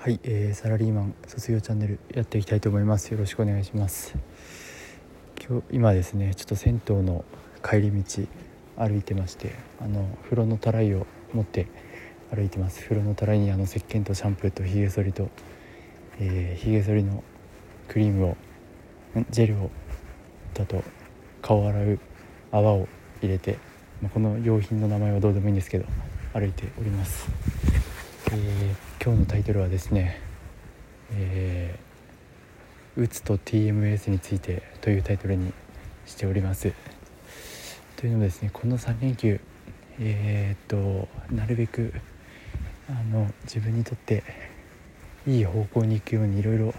はい、えー、サラリーマン卒業チャンネルやっていきたいと思います。よろしくお願いします。今日今ですねちょっと銭湯の帰り道歩いてましてあの風呂のたらいを持って歩いてます。風呂のたらいにあの石鹸とシャンプーとひげ剃りと、えー、ひげ剃りのクリームをジェルをだと顔を洗う泡を入れて、まあ、この用品の名前はどうでもいいんですけど歩いております、えー今日のタイトルはですね「えー、うつと TMS について」というタイトルにしております。というのもですねこの3連休えー、っとなるべくあの自分にとっていい方向に行くようにいろいろ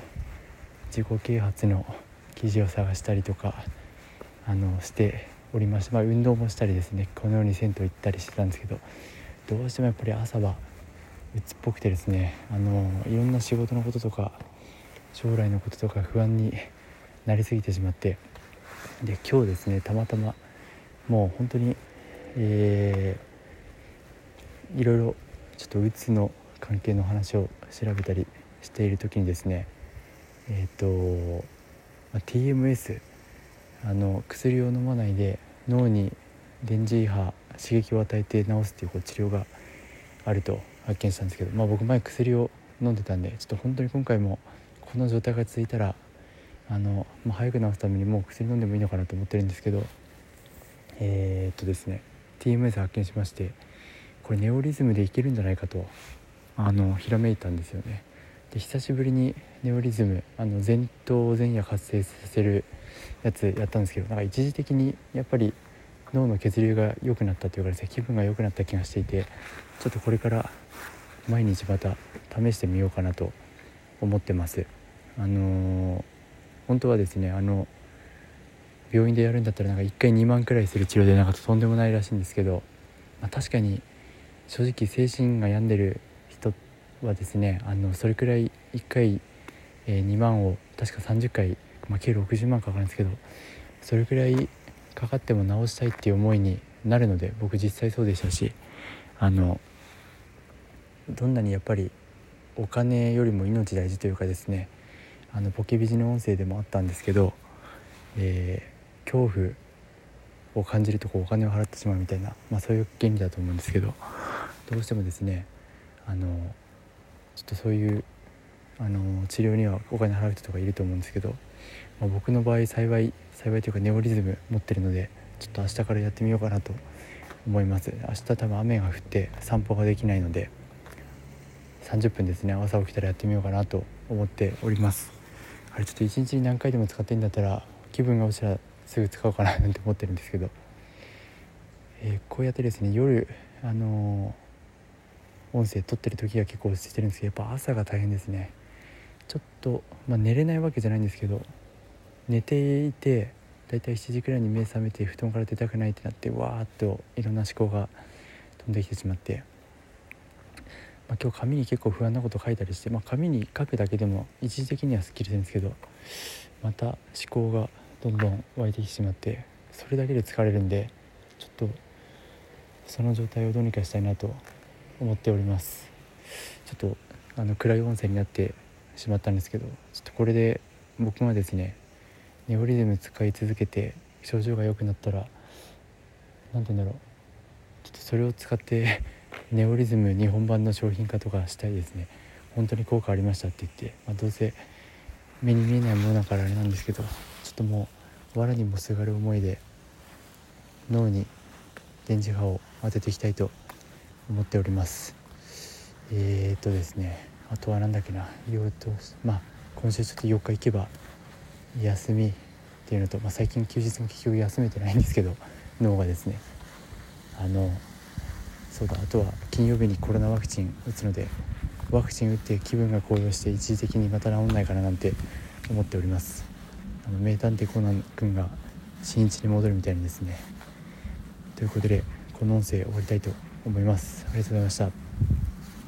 自己啓発の記事を探したりとかあのしておりました、まあ、運動もしたりですねこのように銭湯行ったりしてたんですけどどうしてもやっぱり朝は鬱っぽくてですねあのいろんな仕事のこととか将来のこととか不安になりすぎてしまってで今日ですねたまたまもう本当にえー、いろいろちょっとうつの関係の話を調べたりしている時にですねえっ、ー、と、ま TMS あの薬を飲まないで脳に電磁波刺激を与えて治すっていうこう治療があると発見したんですけど、まあ、僕前薬を飲んでたんでちょっと本当に今回もこの状態が続いたらあの、まあ、早く治すためにもう薬飲んでもいいのかなと思ってるんですけどえー、っとですね TMS 発見しましてこれネオリズムでいけるんじゃないかとあのひらめいたんですよね。で久しぶりにネオリズムあの前頭前野活性させるやつやったんですけどなんか一時的にやっぱり脳の血流が良くなったというかですね気分が良くなった気がしていてちょっとこれから毎日また試してみようかなと思ってます。あのー、本当はですねあの病院でやるんだったらなんか1回2万くらいする治療でなんかとんでもないらしいんですけど、まあ、確かに正直精神が病んでる人はですねあのそれくらい1回、えー、2万を確か30回、まあ、計60万かかるんですけどそれくらいかかっても治したいっていう思いになるので僕実際そうでしたしあのどんなにやっぱりお金よりも命大事というかですねあのポケビジの音声でもあったんですけど、えー、恐怖を感じるとこうお金を払ってしまうみたいな、まあ、そういう原理だと思うんですけどどうしてもですねあのちょっとそういうあの治療にはお金払う人とかいると思うんですけど、まあ、僕の場合幸い幸いというかネオリズム持ってるのでちょっと明日からやってみようかなと思います。明日多分雨が降って散歩ができないので30分ですね朝起きたらやってみようかなと思っております。あれちょっと1日に何回でも使ってんだったら気分が落ちたらすぐ使おうかななんて思ってるんですけど、えー、こうやってですね夜あのー、音声撮ってる時が結構落ち着いてるんですけどやっぱ朝が大変ですね。ちょっと、まあ、寝れないわけじゃないんですけど寝ていてだいたい7時くらいに目覚めて布団から出たくないってなってわーっといろんな思考が飛んできてしまってまあ、今日紙に結構不安なこと書いたりして、まあ、紙に書くだけでも一時的にはすっきりするんですけどまた思考がどんどん湧いてきてしまってそれだけで疲れるんでちょっとその状態をどうにかしたいなと思っております。ちょっとあの暗い音声になってしまったんですけどちょっとこれで僕がですねネオリズム使い続けて症状が良くなったら何て言うんだろう。ちょっとそれを使って ネオリズム日本版の商品化とかしたいですね。本当に効果ありましたって言って、まあ、どうせ目に見えないものだからあれなんですけどちょっともう藁にもすがる思いで脳に電磁波を当てていきたいと思っております。えー、っとですね。あとは何だっけな。言おうとまあ今週ちょっと4日行けば休みっていうのと、まあ、最近休日も結局休めてないんですけど 脳がですね。あのそうだ。あとは金曜日にコロナワクチン打つのでワクチン打って気分が高揚して一時的にまた治んないかななんて思っております。あの名探偵コナン君が新一に戻るみたいにですね。ということでこの音声終わりたいと思います。ありがとうございました。